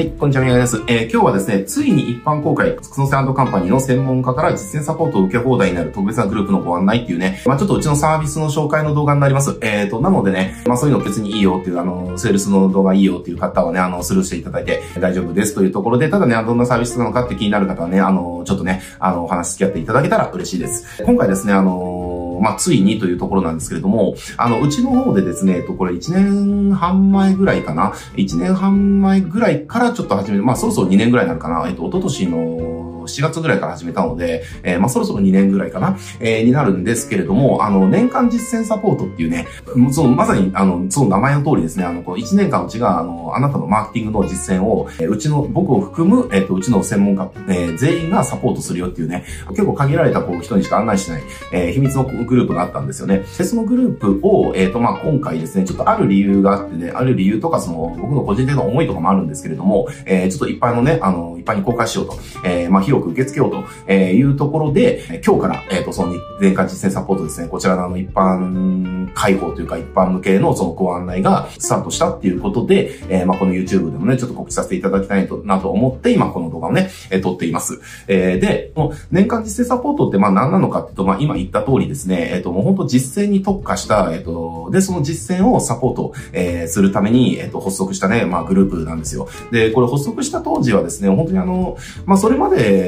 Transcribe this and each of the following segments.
はい、こんにちは、宮です。えー、今日はですね、ついに一般公開、クソセカンパニーの専門家から実践サポートを受け放題になる特別なグループのご案内っていうね、まあちょっとうちのサービスの紹介の動画になります。えーと、なのでね、まあそういうの別にいいよっていう、あの、セールスの動画いいよっていう方はね、あの、スルーしていただいて大丈夫ですというところで、ただね、どんなサービスなのかって気になる方はね、あの、ちょっとね、あの、お話付き合っていただけたら嬉しいです。今回ですね、あの、まあ、ついにというところなんですけれども、あの、うちの方でですね、えっと、これ1年半前ぐらいかな。1年半前ぐらいからちょっと始める。まあ、そろそろ2年ぐらいになるかな。えっと、おととしの7月ぐらいから始めたので、えー、まあ、そろそろ2年ぐらいかな、えー、になるんですけれども、あの、年間実践サポートっていうね、その、まさに、あの、その名前の通りですね、あの、この1年間うちが、あの、あなたのマーケティングの実践を、えー、うちの、僕を含む、えっ、と、うちの専門家、えー、全員がサポートするよっていうね、結構限られたこう人にしか案内しない、えー、秘密のグループがあったんですよね。で、そのグループを、えっ、と、まあ、今回ですね、ちょっとある理由があってね、ある理由とか、その、僕の個人的な思いとかもあるんですけれども、えー、ちょっと一般のね、あの、一般に公開しようと、えー、まあ、広く受け付けようと、え、いうところで、今日から、えっ、ー、と、その年間実践サポートですね、こちらのあの一般開放というか一般向けのそのご案内がスタートしたっていうことで、えー、まあ、この YouTube でもね、ちょっと告知させていただきたいとなと思って、今この動画をね、えー、撮っています。えー、で、この年間実践サポートってまあ何なのかっていうと、まあ、今言った通りですね、えっ、ー、と、もう本当実践に特化した、えっ、ー、と、で、その実践をサポート、えー、するために、えっ、ー、と、発足したね、まあ、グループなんですよ。で、これ発足した当時はですね、本当にあの、まあ、それまで、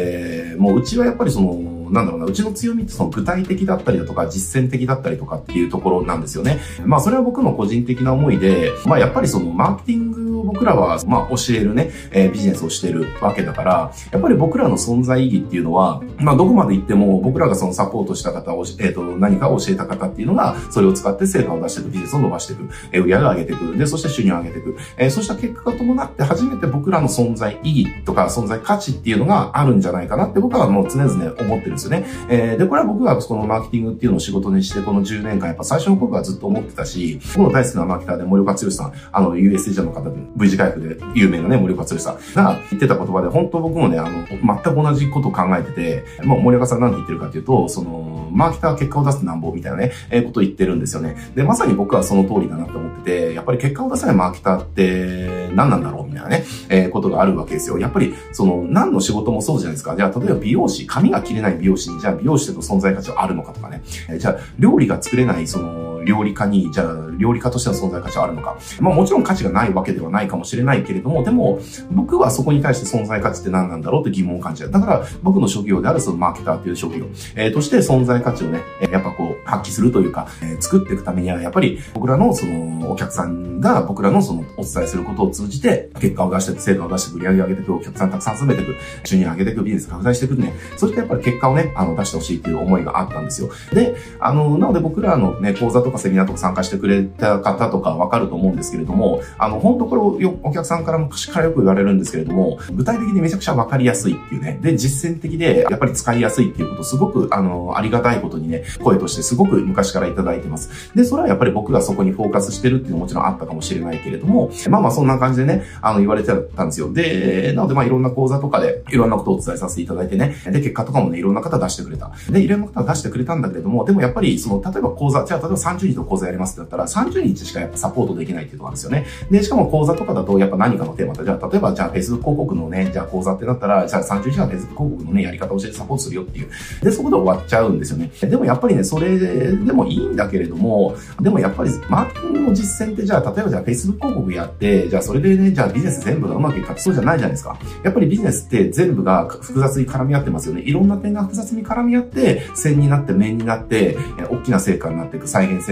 もううちはやっぱりその、なんだろうな、うちの強みってその具体的だったりだとか、実践的だったりとかっていうところなんですよね。まあそれは僕の個人的な思いで、まあやっぱりそのマーケティング僕らは、まあ教えるね、えー、ビジネスをしてるわけだから、やっぱり僕らの存在意義っていうのは、まあどこまで行っても僕らがそのサポートした方を、えっ、ー、と、何かを教えた方っていうのが、それを使って成果を出していく、ビジネスを伸ばしていく、えー、売り上げを上げていく、で、そして収入を上げていく、えー、そうした結果が伴って初めて僕らの存在意義とか存在価値っていうのがあるんじゃないかなって僕はもう常々思ってるんですよね。えーで、これは僕がこのマーケティングっていうのを仕事にして、この10年間、やっぱ最初の頃はずっと思ってたし、僕の大好きなマーケターで森岡剛さん、あの、USJ の方で、V 字回復で有名なね、森岡剛さんが言ってた言葉で、本当僕もね、あの、全く同じことを考えてて、もう森岡さん何て言ってるかっていうと、その、マーケターは結果を出すなんぼみたいなね、えー、ことを言ってるんですよね。で、まさに僕はその通りだなって思ってて、やっぱり結果を出さないマーケターって何なんだろうみたいなね、えー、ことがあるわけですよ。やっぱり、その、何の仕事もそうじゃないですか。じゃあ、例えば美容師、髪が切れない美容師に、じゃあ美容師と存在価値はあるのかとかね。えじゃあ、料理が作れない、その、料理家に、じゃあ、料理家としての存在価値はあるのか。まあもちろん価値がないわけではないかもしれないけれども、でも、僕はそこに対して存在価値って何なんだろうって疑問を感じる。だから、僕の職業であるそのマーケターという職業、えー、として存在価値をね、やっぱこう、発揮するというか、えー、作っていくためには、やっぱり僕らのその、お客さんが僕らのその、お伝えすることを通じて、結果を出して、成果を出して、売り上げ上げていく、お客さんたくさん集めていく、収入上げていく、ビジネス拡大していくね。それってやっぱり結果をね、あの、出してほしいっていう思いがあったんですよ。で、あの、なので僕らのね、講座とかセミナーとか参加してくれた方とかわかると思うんですけれども、あの、本当これをよお客さんから昔からよく言われるんですけれども、具体的にめちゃくちゃわかりやすいっていうね、で、実践的で、やっぱり使いやすいっていうこと、すごく、あの、ありがたいことにね、声としてすごく昔からいただいてます。で、それはやっぱり僕がそこにフォーカスしてるっていうのももちろんあったかもしれないけれども、まあまあそんな感じでね、あの、言われてたんですよ。で、なのでまあいろんな講座とかで、いろんなことをお伝えさせていただいてね、で、結果とかもね、いろんな方出してくれた。で、いろんな方出してくれたんだけれども、でもやっぱり、その、例えば講座、じゃあ例えば30日の講座やりますってなったら、30日しかやっぱサポートできないっていうところなんですよね。で、しかも講座とかだと、やっぱ何かのテーマで、じゃあ例えば、じゃあ Facebook 広告のね、じゃあ講座ってなったら、じゃあ30日間 Facebook 広告のね、やり方を教えてサポートするよっていう。で、そこで終わっちゃうんですよね。でもやっぱりね、それでもいいんだけれども、でもやっぱりマーケティングの実践って、じゃあ例えばじゃあ Facebook 広告やって、じゃあそれでね、じゃあビジネス全部がうまくいくかそうじゃないじゃないですか。やっぱりビジネスって全部が複雑に絡み合ってますよね。いろんな点が複雑に絡み合って、線になって面になって、大きな成果になっていく、再現性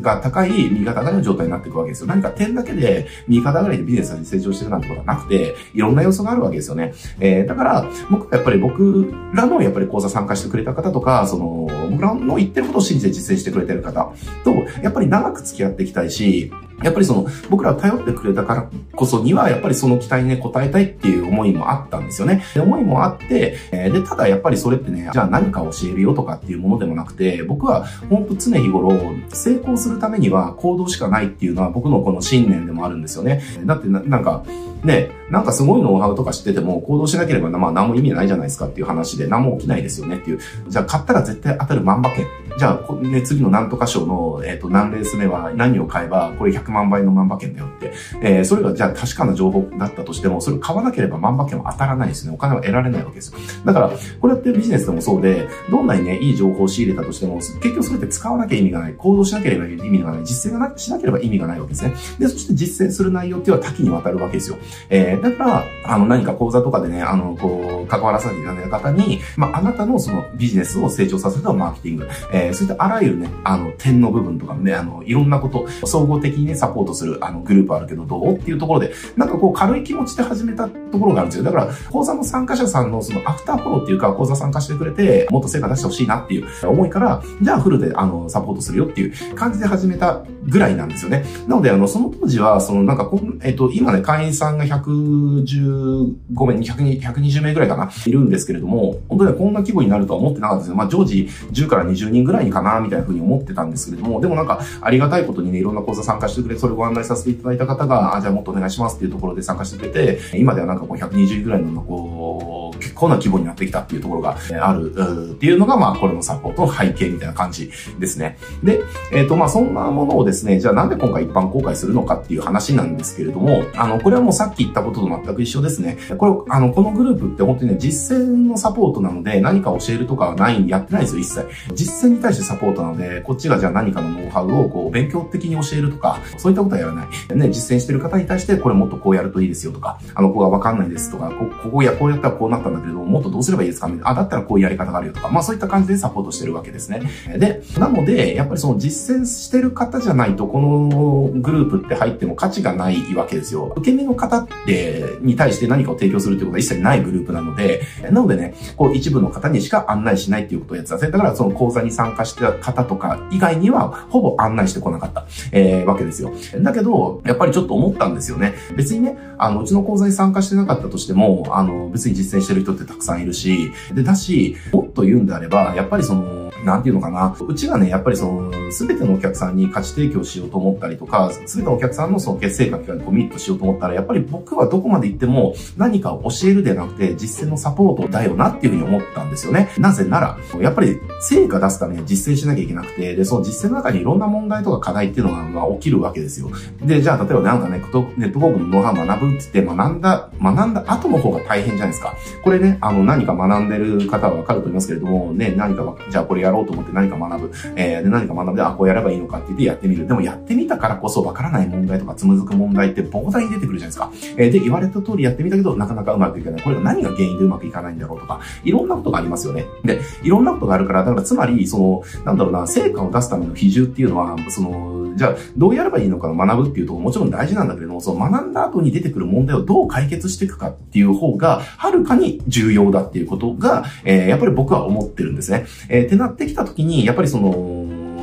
が高い右肩上がりの状態になっていくわけですよ。何か点だけで右肩上がりでビジネスに成長してるなんてことはなくて、いろんな要素があるわけですよね。えー、だから、僕やっぱり僕らのやっぱり講座参加してくれた方とか、その、僕らの言ってることを信じて実践してくれてる方と、やっぱり長く付き合っていきたいし、やっぱりその、僕らを頼ってくれたからこそには、やっぱりその期待にね、応えたいっていう思いもあったんですよね。で、思いもあって、えー、で、ただやっぱりそれってね、じゃあ何か教えるよとかっていうものでもなくて、僕は本当常日頃、成功するためには行動しかないっていうのは僕のこの信念でもあるんですよね。だってな、なんか、ね、なんかすごいノウハウとか知ってても行動しなければ、まあ何も意味ないじゃないですかっていう話で何も起きないですよねっていう。じゃあ買ったら絶対当たる万馬券じゃあ、ね、次の何とか賞の、えっ、ー、と、何レース目は何を買えば、これ100万倍の万馬券だよって。えー、それがじゃあ確かな情報だったとしても、それを買わなければ万馬券は当たらないですね。お金は得られないわけですよ。だから、これってビジネスでもそうで、どんなにね、いい情報を仕入れたとしても、結局それって使わなきゃ意味がない。行動しなければ意味がない。実践がなしなければ意味がないわけですね。で、そして実践する内容っていうのは多岐にわたるわけですよ。えー、だから、あの、何か講座とかでね、あの、こう、関わらさせていただいた方に、まあ、あなたのそのビジネスを成長させたマーケティング、えー、そういったあらゆるね、あの、点の部分とかね、あの、いろんなこと、総合的にね、サポートする、あの、グループあるけどどうっていうところで、なんかこう、軽い気持ちで始めたところがあるんですよ。だから、講座の参加者さんのそのアフターフォローっていうか、講座参加してくれて、もっと成果出してほしいなっていう思いから、じゃあフルで、あの、サポートするよっていう感じで始めたぐらいなんですよね。なので、あの、その当時は、その、なんかこん、えっと、今ね、会員さんが115名、120名ぐらいかな、いるんですけれども、本当にこんな規模になるとは思ってなかったですよ。まあ、常時10から20人ぐらいかな、みたいな風に思ってたんですけれども、でもなんか、ありがたいことにね、いろんな講座参加してくれ、それご案内させていただいた方が、あ、じゃあもっとお願いしますっていうところで参加してくれて、今ではなんかこう120ぐらいの、こう、結構な規模になってきたっていうところがあるっていうのが、まあ、これのサポートの背景みたいな感じですね。で、えっ、ー、と、まあ、そんなものをですね、じゃあなんで今回一般公開するのかっていう話なんですけれども、あの、これはもうさっき言ったことと全く一緒ですね。これ、あの、このグループって本当にね、実践のサポートなので、何か教えるとかはない、やってないですよ、一切。実践に対してサポートなので、こっちがじゃあ何かのノウハウをこう、勉強的に教えるとか、そういったことはやらない。ね、実践してる方に対して、これもっとこうやるといいですよとか、あの、ここがわかんないですとか、こここや、こうやったらこうなったんだけれども、もっとどうすればいいですか？あ、だったらこういうやり方があるよとか、まあそういった感じでサポートしてるわけですね。で、なので、やっぱりその実践してる方じゃないと、このグループって入っても価値がないわけですよ。受け身の方って、に対して何かを提供するってことは一切ないグループなので、なのでね、こう一部の方にしか案内しないっていうことをやってた。だからその講座に参加してた方とか以外には、ほぼ案内してこなかった、えー、わけですよ。だけど、やっぱりちょっと思ったんですよね。別にね、あの、うちの講座に参加してなかったとしても、あの、別に実践してる人ってたくさんいるし、で、だし、もっと言うんであれば、やっぱりその、なんていうのかな。うちがね、やっぱりその、すべてのお客さんに価値提供しようと思ったりとか、すべてのお客さんのその結成果期間にコミットしようと思ったら、やっぱり僕はどこまで行っても何かを教えるではなくて、実践のサポートだよなっていうふうに思ったんですよね。なぜなら、やっぱり成果出すために実践しなきゃいけなくて、で、その実践の中にいろんな問題とか課題っていうのが、まあ、起きるわけですよ。で、じゃあ、例えばなんかね、ネットフォークのノウハウ学ぶって言って学んだ、学んだ後の方が大変じゃないですか。これね、あの、何か学んでる方はわかると思いますけれども、ね、何か、じゃあこれやろうと思って何か学ぶ。えー、で、何か学んで、あ、こうやればいいのかって言ってやってみる。でもやってみたからこそわからない問題とかつむずく問題って膨大に出てくるじゃないですか。えー、で、言われた通りやってみたけど、なかなかうまくいかない。これが何が原因でうまくいかないんだろうとか、いろんなことがありますよね。で、いろんなことがあるから、だからつまり、その、なんだろうな、成果を出すための比重っていうのは、その、じゃあ、どうやればいいのかを学ぶっていうともちろん大事なんだけれども、その学んだ後に出てくる問題をどう解決していくかっていう方が、はるかに重要だっていうことが、えー、やっぱり僕は思ってるんですね。えー、ってなってきた時に、やっぱりその、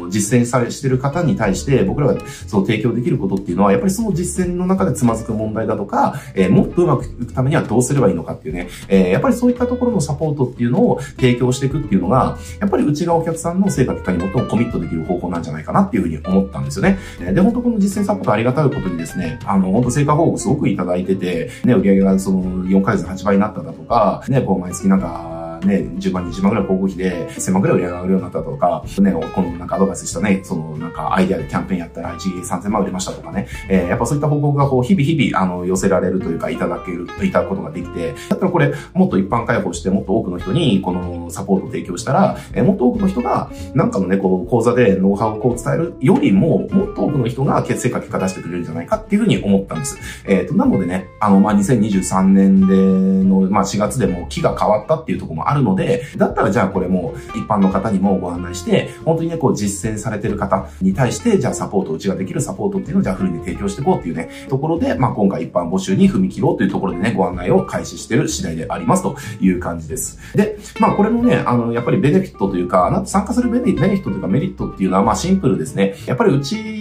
実践されしてる方に対して僕らがその提供できることっていうのは、やっぱりその実践の中でつまずく問題だとか、えー、もっとうまくいくためにはどうすればいいのかっていうね、えー、やっぱりそういったところのサポートっていうのを提供していくっていうのが、やっぱりうちがお客さんの成果結果に最もコミットできる方法なんじゃないかなっていうふうに思ったんですよね。で、本当この実践サポートありがたいことにですね、あの、本当成果報告すごくいただいてて、ね、売上がその4ヶ月で8倍になっただとか、ね、こう毎月なんか、ね、10万、20万ぐらい広告費で、1000万ぐらい売り上がるようになったとか、ね、このなんかアドバイスしたね、そのなんかアイデアでキャンペーンやったら1 3000万売れましたとかね、えー、やっぱそういった報告がこう、日々日々、あの、寄せられるというか、いただける、いただくことができて、だったらこれ、もっと一般開放して、もっと多くの人に、このサポートを提供したら、えー、もっと多くの人が、なんかのね、こう、講座でノウハウをこう伝えるよりも、もっと多くの人が結成果結果出してくれるんじゃないかっていうふうに思ったんです。えっ、ー、と、なのでね、あの、まあ、2023年での、まあ、4月でも木が変わったっていうところもあるので、だったらじゃあこれも一般の方にもご案内して、本当にね、こう実践されてる方に対して、じゃあサポート、うちができるサポートっていうのをじゃあフルに提供していこうっていうね、ところで、まあ今回一般募集に踏み切ろうというところでね、ご案内を開始してる次第でありますという感じです。で、まあこれもね、あの、やっぱりベネフィットというか、なん参加するベネフィットというかメリットっていうのはまあシンプルですね。やっぱりうち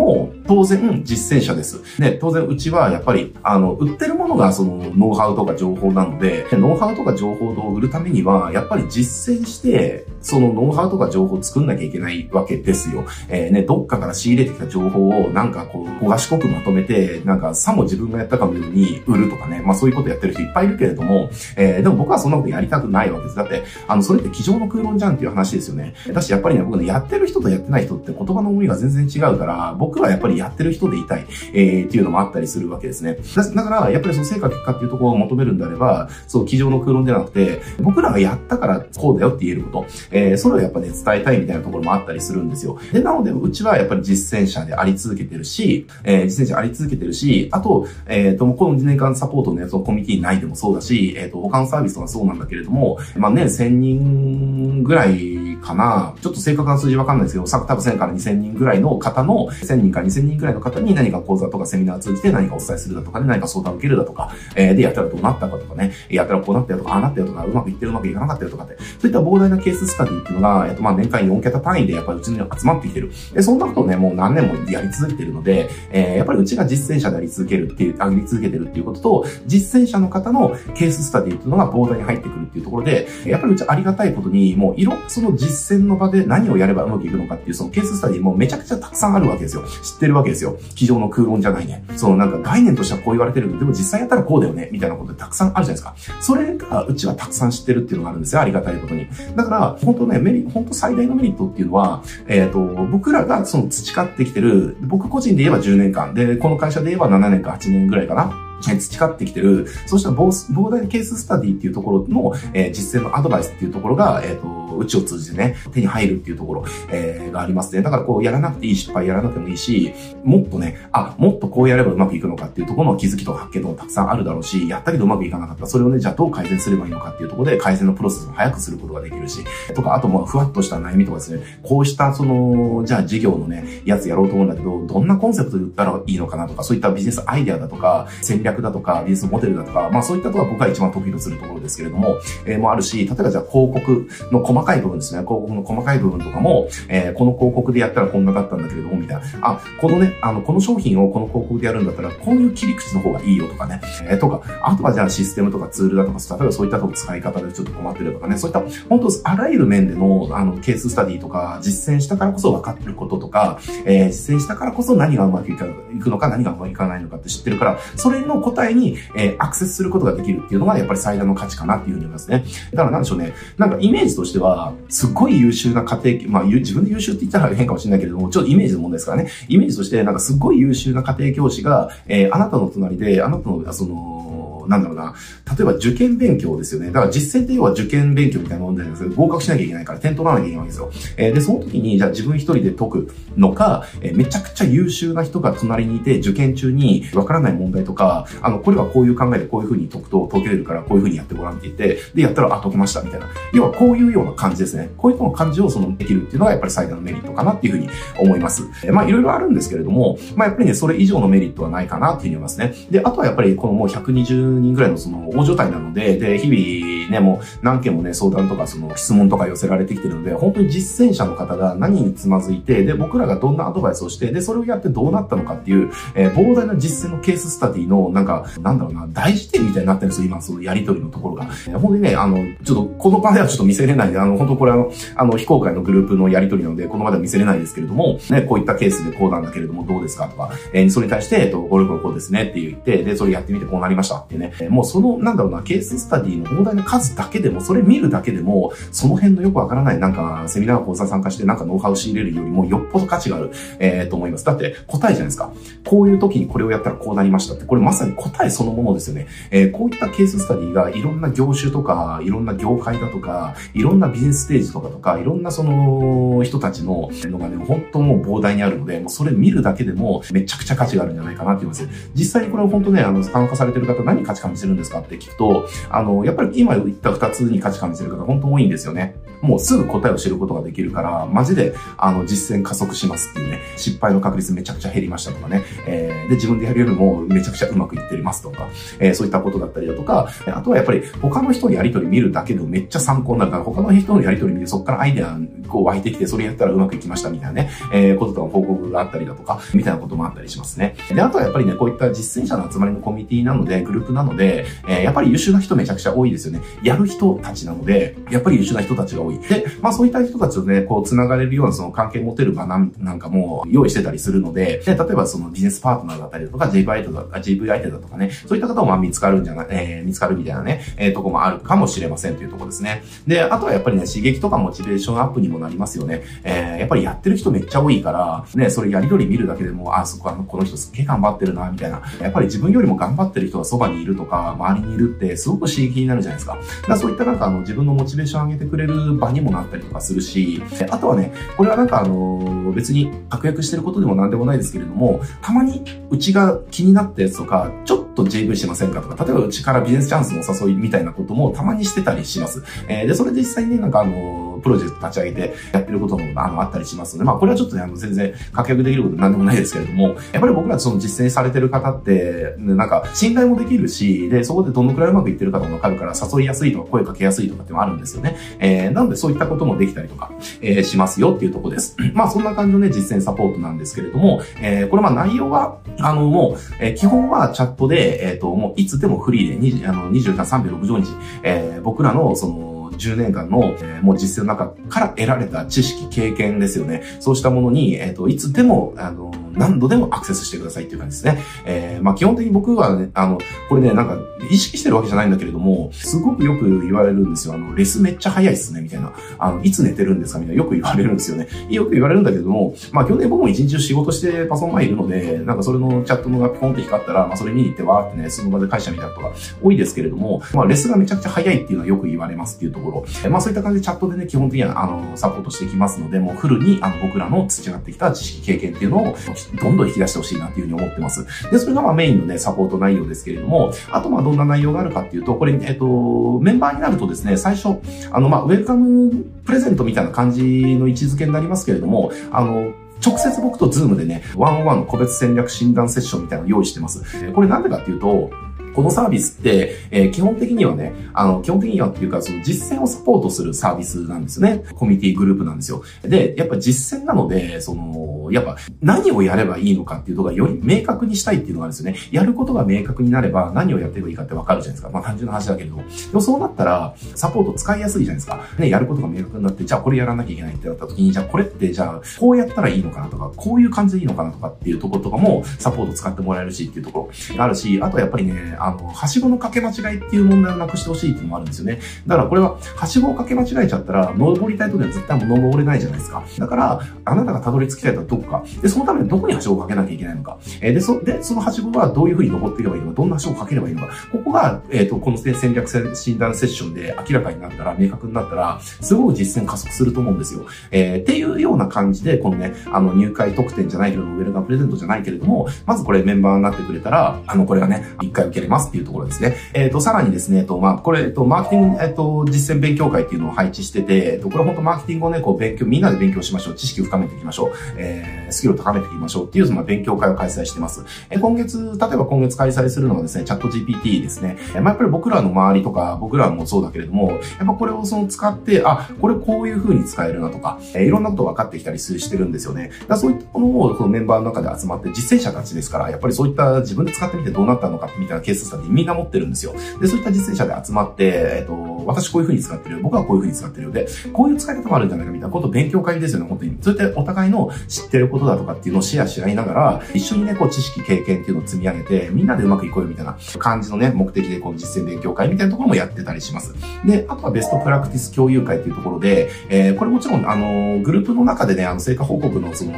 も当然実践者です。で、当然うちはやっぱり、あの、売ってるものがそのノウハウとか情報なので、ノウハウとか情報を売るためには、やっぱり実践して、そのノウハウとか情報を作んなきゃいけないわけですよ。えー、ね、どっかから仕入れてきた情報をなんかこう、小賢くまとめて、なんかさも自分がやったかのように売るとかね、まあそういうことやってる人いっぱいいるけれども、えー、でも僕はそんなことやりたくないわけです。だって、あの、それって机上の空論じゃんっていう話ですよね。だしやっぱりね、僕ね、やってる人とやってない人って言葉の重みが全然違うから、僕僕はやっぱりやってる人でいたい、えー、っていうのもあったりするわけですね。だだから、やっぱりその成果結果っていうところを求めるんであれば、そう、机上の空論じゃなくて、僕らがやったからこうだよって言えること、えー、それをやっぱね、伝えたいみたいなところもあったりするんですよ。で、なので、うちはやっぱり実践者であり続けてるし、えー、実践者あり続けてるし、あと、えっ、ー、と、この2年間サポートのやつをコミュニティ内でもそうだし、えっ、ー、と、他のサービスとかそうなんだけれども、まあね、1000人ぐらいかな。ちょっと正確な数字わかんないですけど、さ多分1000から2000人ぐらいの方の、1000人から2000人ぐらいの方に何か講座とかセミナー通じて何かお伝えするだとかで何か相談を受けるだとか、えー、で、やったらどうなったかとかね、やったらこうなったよとか、ああなったよとか、うまくいってるうまくいかなかったよとかって、そういった膨大なケーススタディっていうのが、えっ、と、まあ年間4桁単位でやっぱりうちに集まってきてる。で、そんなことをね、もう何年もやり続けてるので、えー、やっぱりうちが実践者であり続けるっていう、あり続けてるっていうことと、実践者の方のケーススタディっていうのが膨大に入ってくるっていうところで、やっぱりうちありがたいことに、もういろその実実践の場で何をやればうまくいくのかっていう、そのケーススタディもめちゃくちゃたくさんあるわけですよ。知ってるわけですよ。机上の空論じゃないね。そのなんか概念としてはこう言われてるけど、でも実際やったらこうだよね、みたいなことたくさんあるじゃないですか。それがうちはたくさん知ってるっていうのがあるんですよ。ありがたいことに。だから、本当ね、メリ、本当最大のメリットっていうのは、えっ、ー、と、僕らがその培ってきてる、僕個人で言えば10年間、で、この会社で言えば7年か8年ぐらいかな。培ってきてる、そうした膨大なケーススタディっていうところの、えー、実践のアドバイスっていうところが、えっ、ー、と、うちを通じてね、手に入るっていうところ、えー、がありますね。だからこう、やらなくていい失敗やらなくてもいいし、もっとね、あ、もっとこうやればうまくいくのかっていうところの気づきと発見とかたくさんあるだろうし、やったけどうまくいかなかった。それをね、じゃあどう改善すればいいのかっていうところで、改善のプロセスを早くすることができるし、とか、あともうふわっとした悩みとかですね、こうしたその、じゃあ事業のね、やつやろうと思うんだけど、どんなコンセプトで売ったらいいのかなとか、そういったビジネスアイデアだとか、戦略だとか、ビジネスモデルだとか、まあそういったところが僕が一番得意とするところですけれども、えー、もあるし、例えばじゃあ広告の細かい部分ですね、広告の細かい部分とかも、えー、この広告でやったらこんなだったんだけれども、みたいな。あ、このね、あの、この商品をこの広告でやるんだったら、こういう切り口の方がいいよとかね、えー、とか、あとはじゃあシステムとかツールだとか、例えばそういったとこ使い方でちょっと困ってるとかね、そういった、本当あらゆる面での、あの、ケーススタディとか、実践したからこそ分かってることとか、えー、実践したからこそ何がうまくいくのか、何がうまくいかないのかって知ってるから、それの答えに、えー、アクセスすることができるっていうのがやっぱり最大の価値かなっていうふうに思いますね。だからなんでしょうね。なんかイメージとしては、すっごい優秀な家庭、まあ自分で優秀って言ったら変かもしれないけれども、ちょっとイメージの問題ですからね。イメージとして、なんかすっごい優秀な家庭教師が、えー、あなたの隣で、あなたの、その、なんだろうな、例えば受験勉強ですよね。だから実践って要は受験勉強みたいな問題なんですけど、合格しなきゃいけないから点取らなきゃいけないわけですよ。えー、で、その時に、じゃあ自分一人で解くのか、えー、めちゃくちゃ優秀な人が隣にいて、受験中にわからない問題とか、あの、これはこういう考えでこういう風に解くと解けれるから、こういう風にやってごらんって言って、で、やったら、あ、解けました、みたいな。要はこういうような感じですね。こういうの感じをそのできるっていうのがやっぱり最大のメリットかなっていう風に思います。えー、まあ、いろいろあるんですけれども、まあ、やっぱりね、それ以上のメリットはないかなっていう風に思いますね。で、あとはやっぱりこのもう120人ぐらいのその大状態なので、で、日々ね、もう何件もね、相談とかその質問とか寄せられてきてるので、本当に実践者の方が何につまずいて、で、僕らがどんなアドバイスをして、で、それをやってどうなったのかっていう、えー、膨大な実践のケーススタディの、なんか、なんだろうな、大事点みたいになってるんですよ、今、そのやりとりのところが。えー、本当にね、あの、ちょっと、この場ではちょっと見せれないんで、あの、本当これあの、あの、非公開のグループのやりとりなので、この場では見せれないですけれども、ね、こういったケースでこうなんだけれども、どうですかとか、えー、それに対して、えっと、これこれこうですねって言って、で、それやってみてこうなりましたってね、もうその、なんだろうな、ケーススタディの膨大な数だけでも、それ見るだけでも、その辺のよくわからないなんか、セミナー講座参加してなんかノウハウ仕入れるよりもよっぽど価値がある、えー、と思います。だって答えじゃないですか。こういう時にこれをやったらこうなりましたって、これまさに答えそのものですよね。えー、こういったケーススタディがいろんな業種とか、いろんな業界だとか、いろんなビジネスステージとかとか、いろんなその人たちののがね、本当もう膨大にあるので、もうそれ見るだけでもめちゃくちゃ価値があるんじゃないかなって言います。実際にこれは本当ね、あの、参加されてる方何価値観見せるんですかって聞くと、あの、やっぱり今言った二つに価値観見せる方本当多いんですよね。もうすぐ答えを知ることができるから、マジで、あの、実践加速しますっていうね、失敗の確率めちゃくちゃ減りましたとかね、えー、で、自分でやるよりもめちゃくちゃうまくいってますとか、えー、そういったことだったりだとか、あとはやっぱり他の人のやりとり見るだけでもめっちゃ参考になるから、他の人のやりとり見てそこからアイデアこう湧いてきて、それやったらうまくいきましたみたいなね、えー、こととか報告があったりだとか、みたいなこともあったりしますね。で、あとはやっぱりね、こういった実践者の集まりのコミュニティなので、グループなので、えー、やっぱり優秀な人めちゃくちゃ多いですよね。やる人たちなので、やっぱり優秀な人たちが多い。で、まあそういった人たちとね、こう繋がれるようなその関係持てる場なんなんかも用意してたりするので、で、例えばそのビジネスパートナーだったりとか、JV 相手だとか、GV 相手だとかね、そういった方もまあ見つかるんじゃない、えー、見つかるみたいなね、えー、とこもあるかもしれませんというとこですね。で、あとはやっぱりね、刺激とかモチベーションアップにもなりますよね。えー、やっぱりやってる人めっちゃ多いから、ね、それやりとり見るだけでも、あ、そこあの、この人すっげえ頑張ってるな、みたいな。やっぱり自分よりも頑張ってる人がそばにいるとか、周りにいるってすごく刺激になるじゃないですか。だかそういったなんかあの、自分のモチベーションを上げてくれる場にもなったりとかするし、あとはね、これはなんかあの、別に確約してることでも何でもないですけれども、たまにうちが気になったやつとか、ちょっと JV してませんかとか、例えばうちからビジネスチャンスのお誘いみたいなこともたまにしてたりします。えー、で、それで実際にね、なんかあの、プロジェクト立ち上げてやってることもあのあったりしますので、まあこれはちょっとね、あの全然確約できることなんでもないですけれども、やっぱり僕らその実践されてる方って、なんか信頼もできるし、で、そこでどのくらいうまくいってるかもわかるから誘いやすいとか声かけやすいとかってもあるんですよね。えー、なのでそういったこともできたりとか、えー、しますよっていうとこです。まあそんな感じのね、実践サポートなんですけれども、えー、これまあ内容は、あのもう、えー、基本はチャットで、えっ、ー、と、もういつでもフリーで、20あの24時間365日、えー、僕らのその、10年間の、えー、もう実践の中から得られた知識、経験ですよね。そうしたものに、えっ、ー、と、いつでも、あの、何度でもアクセスしてくださいっていう感じですね。えー、まあ基本的に僕はね、あの、これね、なんか意識してるわけじゃないんだけれども、すごくよく言われるんですよ。あの、レスめっちゃ早いっすね、みたいな。あの、いつ寝てるんですかみたいなよく言われるんですよね。よく言われるんだけれども、まあ基本的に僕も一日中仕事してパソコン前いるので、なんかそれのチャットのがピコンって光ったら、まあそれ見に行ってわーってね、その場で会社見たとか多いですけれども、まあレスがめちゃくちゃ早いっていうのはよく言われますっていうところ。まあそういった感じでチャットでね、基本的にはあの、サポートしていきますので、もうフルにあの僕らの培ってきた知識経験っていうのをどんどん引き出してほしいなっていうふうに思ってます。で、それがまあメインのね、サポート内容ですけれども、あとまあどんな内容があるかっていうと、これ、えっと、メンバーになるとですね、最初、あのまあウェルカムプレゼントみたいな感じの位置づけになりますけれども、あの、直接僕とズームでね、 one on one の個別戦略診断セッションみたいなのを用意してます。これなんでかっていうと、このサービスって、えー、基本的にはね、あの、基本的にはっていうか、その実践をサポートするサービスなんですね。コミュニティグループなんですよ。で、やっぱ実践なので、その、やっぱ何をやればいいのかっていうのがより明確にしたいっていうのがあるんですよね。やることが明確になれば何をやってればいいかってわかるじゃないですか。まあ単純な話だけども。でもそうなったら、サポート使いやすいじゃないですか。ね、やることが明確になって、じゃあこれやらなきゃいけないってなった時に、じゃあこれってじゃあこうやったらいいのかなとか、こういう感じでいいのかなとかっていうところとかもサポート使ってもらえるしっていうところがあるし、あとやっぱりね、あの、はしごのかけ間違いっていう問題をなくしてほしいっていうのもあるんですよね。だからこれは、はしごをかけ間違えちゃったら、登りたい時は絶対もう登れないじゃないですか。だから、あなたがたどり着きたいのはどこか。で、そのためにどこにはしごをかけなきゃいけないのか。えー、で、そ、で、そのはしごはどういうふうに登っていけばいいのか、どんなはしごをかければいいのか。ここが、えっ、ー、と、この戦略診断セッションで明らかになったら、明確になったら、すごく実践加速すると思うんですよ。えー、っていうような感じで、このね、あの、入会特典じゃないけど、ウェルカムプレゼントじゃないけれども、まずこれメンバーになってくれたら、あの、これがね、一回受けれますっていうところですね。えっ、ー、と、さらにですね、えっと、まあ、これ、えっと、マーケティング、えっと、実践勉強会っていうのを配置してて、と、これ本当マーケティングをね、こう勉強、みんなで勉強しましょう。知識を深めていきましょう。えー、スキルを高めていきましょうっていう、まあ、勉強会を開催してます。え、今月、例えば今月開催するのはですね、チャット GPT ですね。え、まあ、やっぱり僕らの周りとか、僕らもそうだけれども、やっぱこれをその使って、あ、これこういう風に使えるなとか、え、いろんなこと分かってきたりするしてるんですよね。だそういったものを、このメンバーの中で集まって、実践者たちですから、やっぱりそういった自分で使ってみてどうなったのかみたいなケーススタディみんな持ってるんですよ。で、そういった実践者で集まって、えっ、と、私こういう風に使ってるよ。僕はこういう風に使ってるよ。で、こういう使い方もあるんじゃないかみたいなこと勉強会ですよね、本当に。そうやってお互いの知ってることだとかっていうのをシェアし合いながら、一緒にね、こう知識、経験っていうのを積み上げて、みんなでうまくいこうよみたいな感じのね、目的でこの実践勉強会みたいなところもやってたりします。で、あとはベストプラクティス共有会っていうところで、えー、これもちろん、あの、グループの中でね、あの、成果報告のその、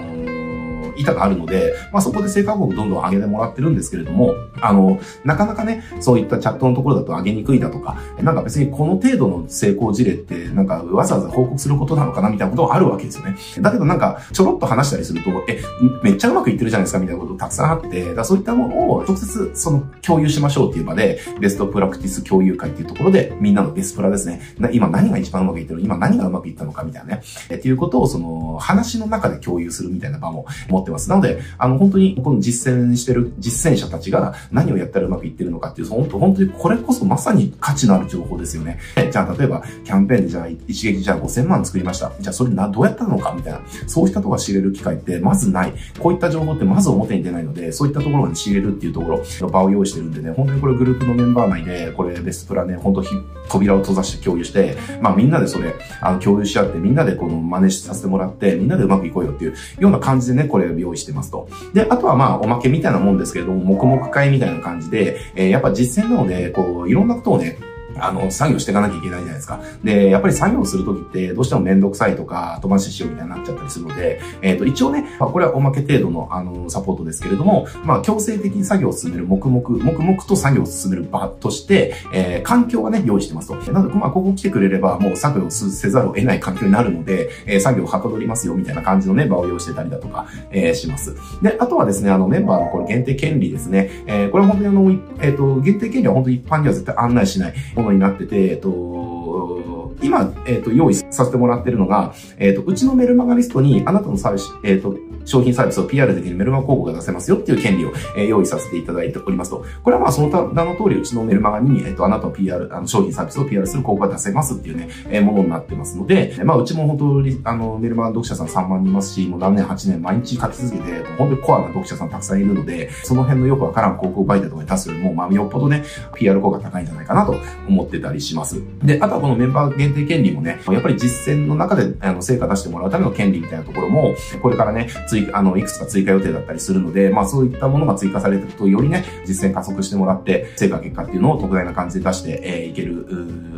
板があるので、まあそこで成果報告どんどん上げてもらってるんですけれども、あの、なかなかね、そういったチャットのところだと上げにくいだとか、なんか別にこの程度の成功事例って、なんかわざわざ報告することなのかなみたいなことがあるわけですよね。だけどなんか、ちょろっと話したりすると、え、めっちゃうまくいってるじゃないですかみたいなことたくさんあって、だそういったものを直接その共有しましょうっていう場で、ベストプラクティス共有会っていうところで、みんなのベスプラですね。今何が一番うまくいってる？今何がうまくいったのかみたいなね。えっていうことをその話の中で共有するみたいな場も持ってます。なので、あの本当にこの実践してる実践者たちが何をやったらうまくいってるのかっていう、本当本当にこれこそまさに価値のある情報ですよね。じゃあ例えばキャンペーンでじゃあ一撃じゃあ5000万作りました。じゃあそれな、どうやったのかみたいな。そうしたとこが知れる機会ってまずない。こういった情報ってまず表に出ないので、そういったところに知れるっていうところの場を用意してるんでね、本当にこれグループのメンバー内で、これベストプラね、本当扉を閉ざして共有して、まあみんなでそれ、あの共有し合って、みんなでこの真似させてもらって、みんなでうまくいこうよっていうような感じでね、これを用意してますと。で、あとはまあおまけみたいなもんですけれども、黙々会みたいな感じで、えー、やっぱ実践なので、こう、いろんなことをね、あの、作業していかなきゃいけないじゃないですか。で、やっぱり作業するときってどうしてもめんどくさいとか、後回ししようみたいになっちゃったりするので、えっ、ー、と、一応ね、まあ、これはおまけ程度の、あの、サポートですけれども、まあ、強制的に作業を進める、黙々、黙々と作業を進める場として、えー、環境はね、用意してますと。なので、まあ、ここ来てくれれば、もう作業せざるを得ない環境になるので、えー、作業をはかどりますよ、みたいな感じのね、場を用意してたりだとか、えー、します。で、あとはですね、あの、メンバーのこれ限定権利ですね。えー、これは本当にあの、えっ、ー、と、限定権利は本当に一般には絶対案内しないものになってて、と、今、えっ、と、用意させてもらってるのが、えっ、と、うちのメルマガリストにあなたの最初、えっ、と、商品サービスを PR できるメルマガ広告が出せますよっていう権利を、用意させていただいておりますと。これはまあその名の通りうちのメルマガに、えっ、と、あなたの PR、あの商品サービスを PR する広告が出せますっていうね、えー、ものになってますので、まあうちも本当に、あの、メルマガ読者さん3万人いますし、もう何年、8年毎日書き続けて、本当にコアな読者さんたくさんいるので、その辺のよくわからん広告媒体とかに出すよりも、まあよっぽどね、PR 効果高いんじゃないかなと思ってたりします。で、あとはこのメンバー限定権利もね、やっぱり実践の中で、あの、成果出してもらうための権利みたいなところも、これからね、追加、あの、いくつか追加予定だったりするので、まあそういったものが追加されていくと、よりね、実践加速してもらって、成果結果っていうのを特大な感じで出して、えー、いける、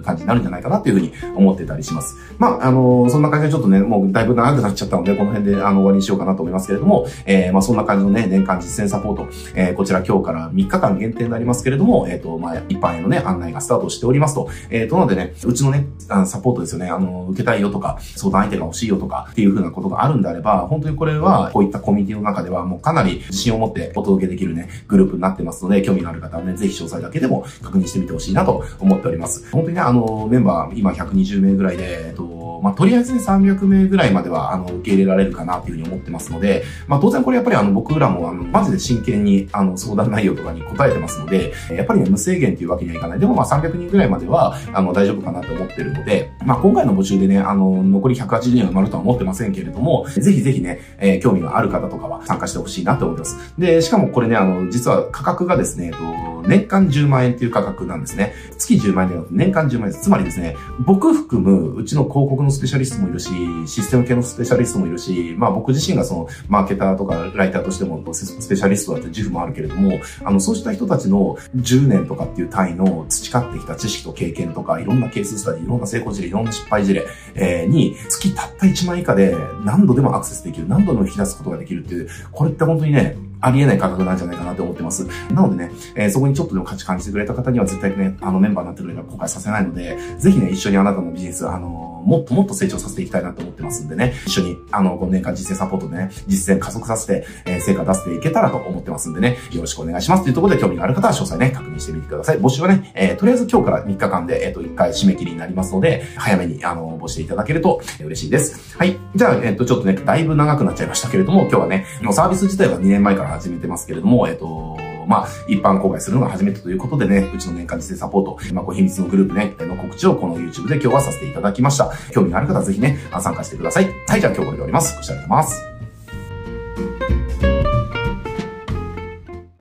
感じになるんじゃないかなっていうふうに思ってたりします。まあ、あの、そんな感じでちょっとね、もうだいぶ長くなっちゃったので、この辺であの終わりにしようかなと思いますけれども、えー、まあそんな感じのね、年間実践サポート、えー、こちら今日から3日間限定になりますけれども、えっ、ー、と、まあ一般へのね、案内がスタートしておりますと、えっ、ー、と、なのでね、うちのね、あのサポートですよね、あの、受けたいよとか、相談相手が欲しいよとかっていうふうなことがあるんであれば、本当にこれは、こういったコミュニティの中ではもうかなり自信を持ってお届けできるね、グループになってますので、興味のある方はね、ぜひ詳細だけでも確認してみてほしいなと思っております。本当にね、あの、メンバー今120名ぐらいで、えっと、まあ、とりあえずね、300名ぐらいまでは、あの、受け入れられるかなっていうふうに思ってますので、まあ、当然これやっぱりあの、僕らも、あの、マジで真剣に、あの、相談内容とかに答えてますので、やっぱりね、無制限っていうわけにはいかない。でもま、300人ぐらいまでは、あの、大丈夫かなと思ってるので、まあ、今回の募集でね、あの、残り180人が埋まるとは思ってませんけれども、ぜひぜひね、えー、興味がある方とかは参加してほしいなと思います。で、しかもこれね、あの、実は価格がですね、えっと、年間10万円っていう価格なんですね。月10万円ではなく年間10万円です。つまりですね、僕含むうちの広告のスペシャリストもいるし、システム系のスペシャリストもいるし、まあ僕自身がそのマーケターとかライターとしてもスペシャリストだって自負もあるけれども、あの、そうした人たちの10年とかっていう単位の培ってきた知識と経験とか、いろんなケーススタディ、いろんな成功事例、いろんな失敗事例、えー、に、月たった1万以下で何度でもアクセスできる、何度でも引き出すことができるっていう、これって本当にね、ありえない価格なんじゃないかなと思ってます。なのでね、えー、そこにちょっとでも価値感じてくれた方には絶対ね、あのメンバーになってくれたら後悔させないので、ぜひね、一緒にあなたのビジネス、あのもっともっと成長させていきたいなと思ってますんでね、一緒に、あの、この年間実践サポートでね、実践加速させて、えー、成果出していけたらと思ってますんでね、よろしくお願いしますというところで興味がある方は詳細ね、確認してみてください。募集はね、えー、とりあえず今日から3日間で、えっ、ー、と、1回締め切りになりますので、早めに、あの、募集いただけると嬉しいです。はい。じゃあ、えっ、と、ちょっとね、だいぶ長くなっちゃいましたけれども、今日はね、もうサービス自体は2年前から始めてますけれども、えっ、と、まあ、一般公開するのが初めてということでね、うちの年間実践サポート、まあ、こう秘密のグループね、の告知をこの YouTube で今日はさせていただきました。興味がある方はぜひね、参加してください。はい、じゃあ今日これで終わります。ご視聴ありがとうございます。